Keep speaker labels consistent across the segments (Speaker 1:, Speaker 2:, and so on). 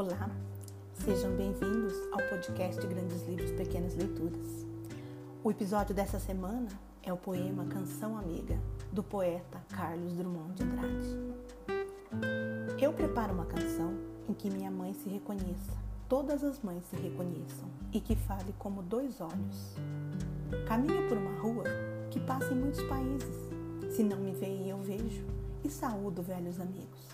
Speaker 1: Olá, sejam bem-vindos ao podcast Grandes Livros Pequenas Leituras. O episódio dessa semana é o poema Canção Amiga, do poeta Carlos Drummond de Andrade. Eu preparo uma canção em que minha mãe se reconheça, todas as mães se reconheçam e que fale como dois olhos. Caminho por uma rua que passa em muitos países. Se não me veem, eu vejo e saúdo velhos amigos.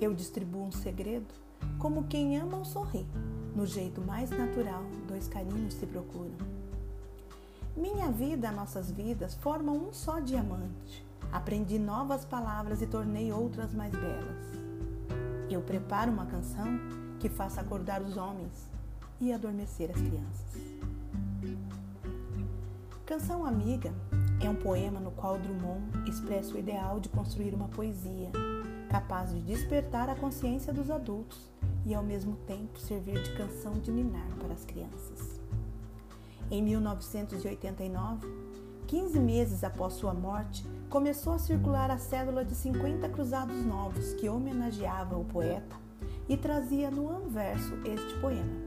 Speaker 1: Eu distribuo um segredo como quem ama ou sorri. No jeito mais natural, dois carinhos se procuram. Minha vida, nossas vidas formam um só diamante. Aprendi novas palavras e tornei outras mais belas. Eu preparo uma canção que faça acordar os homens e adormecer as crianças. Canção Amiga é um poema no qual Drummond expressa o ideal de construir uma poesia capaz de despertar a consciência dos adultos e ao mesmo tempo servir de canção de ninar para as crianças. Em 1989, 15 meses após sua morte, começou a circular a cédula de 50 cruzados novos que homenageava o poeta e trazia no anverso este poema.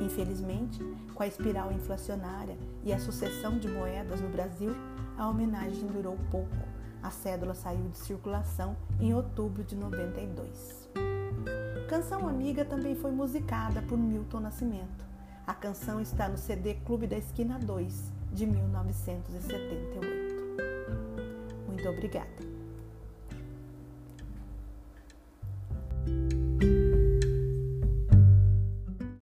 Speaker 1: Infelizmente, com a espiral inflacionária e a sucessão de moedas no Brasil, a homenagem durou pouco. A cédula saiu de circulação em outubro de 92. Canção Amiga também foi musicada por Milton Nascimento. A canção está no CD Clube da Esquina 2, de 1978. Muito obrigada.